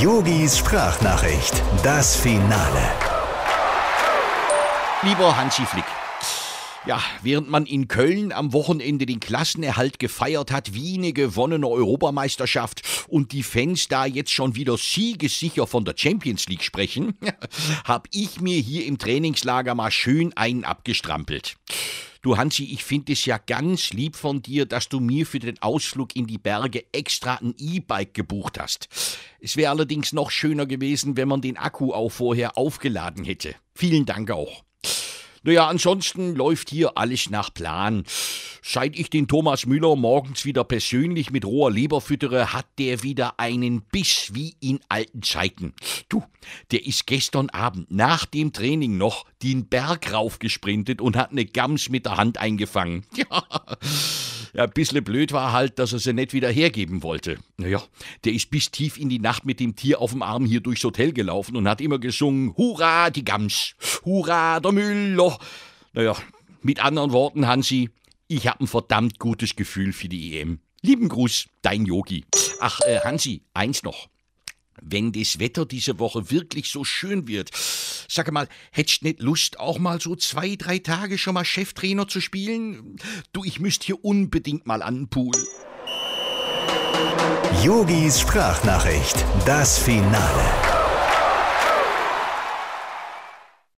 Yogis Sprachnachricht, das Finale. Lieber Hansi Flick. Ja, während man in Köln am Wochenende den Klassenerhalt gefeiert hat, wie eine gewonnene Europameisterschaft und die Fans da jetzt schon wieder siegessicher von der Champions League sprechen, hab ich mir hier im Trainingslager mal schön einen abgestrampelt. Du Hansi, ich finde es ja ganz lieb von dir, dass du mir für den Ausflug in die Berge extra ein E-Bike gebucht hast. Es wäre allerdings noch schöner gewesen, wenn man den Akku auch vorher aufgeladen hätte. Vielen Dank auch. Naja, ansonsten läuft hier alles nach Plan. Seit ich den Thomas Müller morgens wieder persönlich mit roher Leber füttere, hat der wieder einen Biss wie in alten Zeiten. Du, der ist gestern Abend nach dem Training noch den Berg raufgesprintet und hat eine Gams mit der Hand eingefangen. Ja. Ja, ein bisschen blöd war halt, dass er sie nicht wieder hergeben wollte. Naja, der ist bis tief in die Nacht mit dem Tier auf dem Arm hier durchs Hotel gelaufen und hat immer gesungen, Hurra, die Gams, Hurra, der Müller. Naja, mit anderen Worten, Hansi, ich habe ein verdammt gutes Gefühl für die EM. Lieben Gruß, dein Yogi. Ach, äh, Hansi, eins noch. Wenn das Wetter diese Woche wirklich so schön wird, sag mal, hättest nicht Lust, auch mal so zwei, drei Tage schon mal Cheftrainer zu spielen? Du, ich müsste hier unbedingt mal an den Pool. Yogis Sprachnachricht, das Finale.